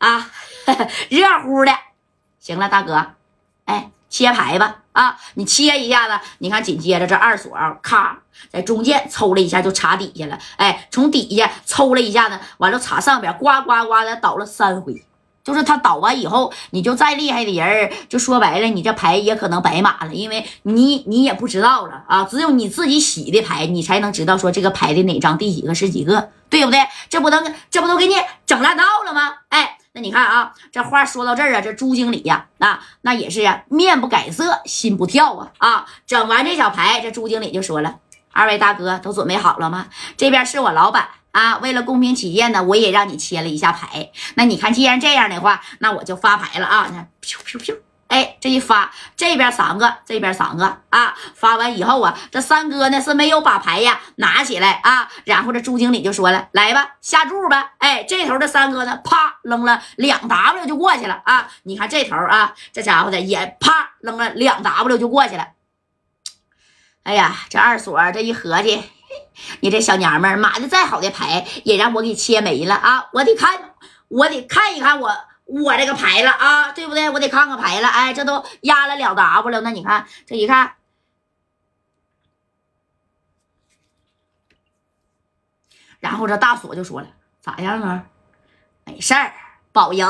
啊，热乎的。行了，大哥，哎，切牌吧。啊，你切一下子，你看，紧接着这二锁，咔，在中间抽了一下就插底下了。哎，从底下抽了一下子，完了插上边，呱呱呱的倒了三回。就是他倒完以后，你就再厉害的人就说白了，你这牌也可能白马了，因为你你也不知道了啊。只有你自己洗的牌，你才能知道说这个牌的哪张第几个是几个，对不对？这不能，这不都给你整烂道了吗？哎。那你看啊，这话说到这儿啊，这朱经理呀，啊，那也是啊，面不改色，心不跳啊啊！整完这小牌，这朱经理就说了：“二位大哥都准备好了吗？这边是我老板啊，为了公平起见呢，我也让你切了一下牌。那你看，既然这样的话，那我就发牌了啊！你看，咻咻咻。”哎，这一发，这边三个，这边三个啊！发完以后啊，这三哥呢是没有把牌呀拿起来啊。然后这朱经理就说了：“来吧，下注吧。”哎，这头的三哥呢，啪扔了两 W 就过去了啊！你看这头啊，这家伙的也啪扔了两 W 就过去了。哎呀，这二锁这一合计，你这小娘们儿码的再好的牌也让我给切没了啊！我得看，我得看一看我。我这个牌了啊，对不对？我得看看牌了。哎，这都压了两 W 了那你看这一看，然后这大锁就说了：“咋样啊？没事儿，保赢。”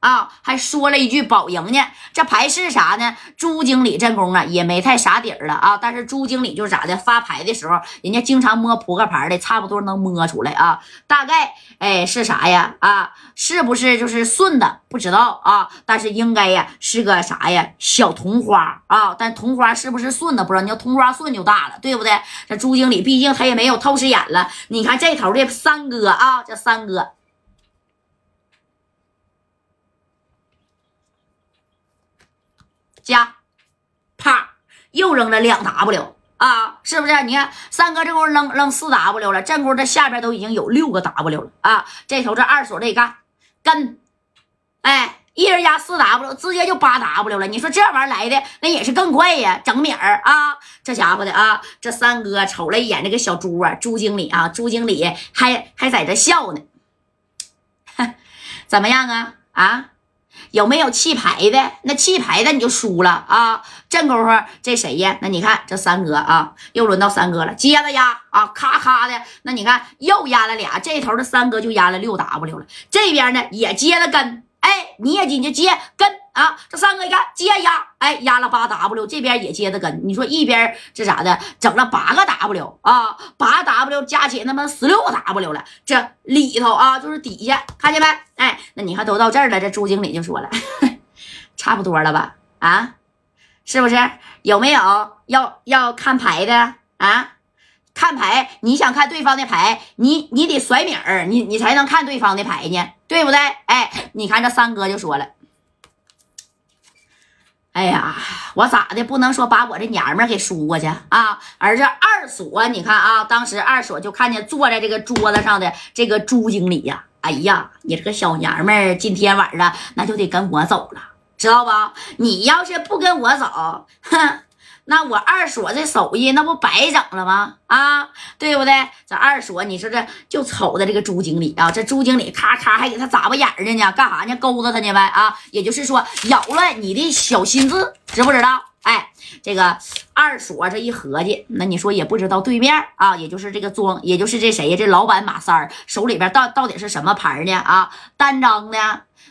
啊，还说了一句保赢呢。这牌是啥呢？朱经理这功啊，也没太啥底儿了啊。但是朱经理就是咋的，发牌的时候，人家经常摸扑克牌的，差不多能摸出来啊。大概哎是啥呀？啊，是不是就是顺的？不知道啊。但是应该呀是个啥呀？小同花啊。但同花是不是顺的？不知道。你要同花顺就大了，对不对？这朱经理毕竟他也没有透视眼了。你看这头的三哥啊，这三哥。加，啪，又扔了两 W 啊，是不是？你看三哥这功夫扔扔四 W 了，这功夫这下边都已经有六个 W 了啊。这头这二锁这干跟，哎，一人压四 W，直接就八 W 了。你说这玩意儿来的那也是更快呀，整米儿啊，这家伙的啊，这三哥瞅了一眼这个小朱啊，朱经理啊，朱经理还还在这笑呢，怎么样啊啊？有没有弃牌的？那弃牌的你就输了啊！正功夫，这谁呀？那你看这三哥啊，又轮到三哥了，接着压啊，咔咔的。那你看又压了俩，这头的三哥就压了六 W 了，这边呢也接了跟。哎，你也紧接接跟啊！这三哥一看接压，哎，压了八 W，这边也接着跟。你说一边这咋的，整了八个 W 啊，八 W 加起来他妈十六个 W 了。这里头啊，就是底下看见没？哎，那你看都到这儿了，这朱经理就说了，差不多了吧？啊，是不是？有没有要要看牌的啊？看牌，你想看对方的牌，你你得甩米儿，你你才能看对方的牌呢，对不对？哎，你看这三哥就说了，哎呀，我咋的不能说把我这娘们给输过去啊？而这二锁，你看啊，当时二锁就看见坐在这个桌子上的这个朱经理呀，哎呀，你这个小娘们儿今天晚上那就得跟我走了，知道吧？你要是不跟我走，哼。那我二锁这手艺那不白整了吗？啊，对不对？这二锁，你说这就瞅着这个朱经理啊，这朱经理咔咔还给他眨巴眼儿呢，干啥呢？勾搭他呢呗？啊，也就是说扰乱你的小心智，知不知道？哎，这个二锁这一合计，那你说也不知道对面啊，也就是这个庄，也就是这谁呀？这老板马三儿手里边到到底是什么牌呢？啊，单张的，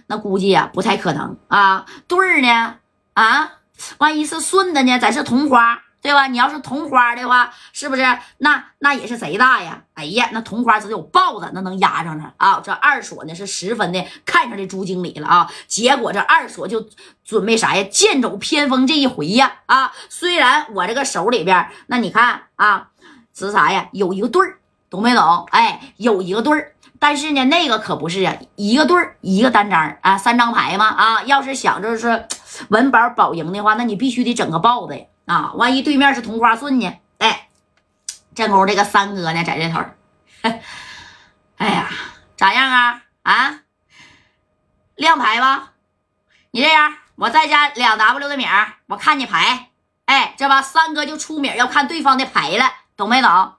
那估计呀不太可能啊，对儿呢？啊？万一是顺的呢？咱是同花，对吧？你要是同花的话，是不是？那那也是贼大呀！哎呀，那同花只有豹子，那能压上呢啊！这二锁呢是十分的看上这朱经理了啊！结果这二锁就准备啥呀？剑走偏锋这一回呀！啊，虽然我这个手里边，那你看啊，是啥呀？有一个对儿，懂没懂？哎，有一个对儿。但是呢，那个可不是啊，一个对儿一个单张啊，三张牌嘛啊，要是想就是稳保保赢的话，那你必须得整个豹子呀啊，万一对面是同花顺呢？哎，正宫这个三哥呢，在这头，哎呀，咋样啊啊？亮牌吧？你这样，我再加两 W 的米，我看你牌，哎，这把三哥就出米要看对方的牌了，懂没懂？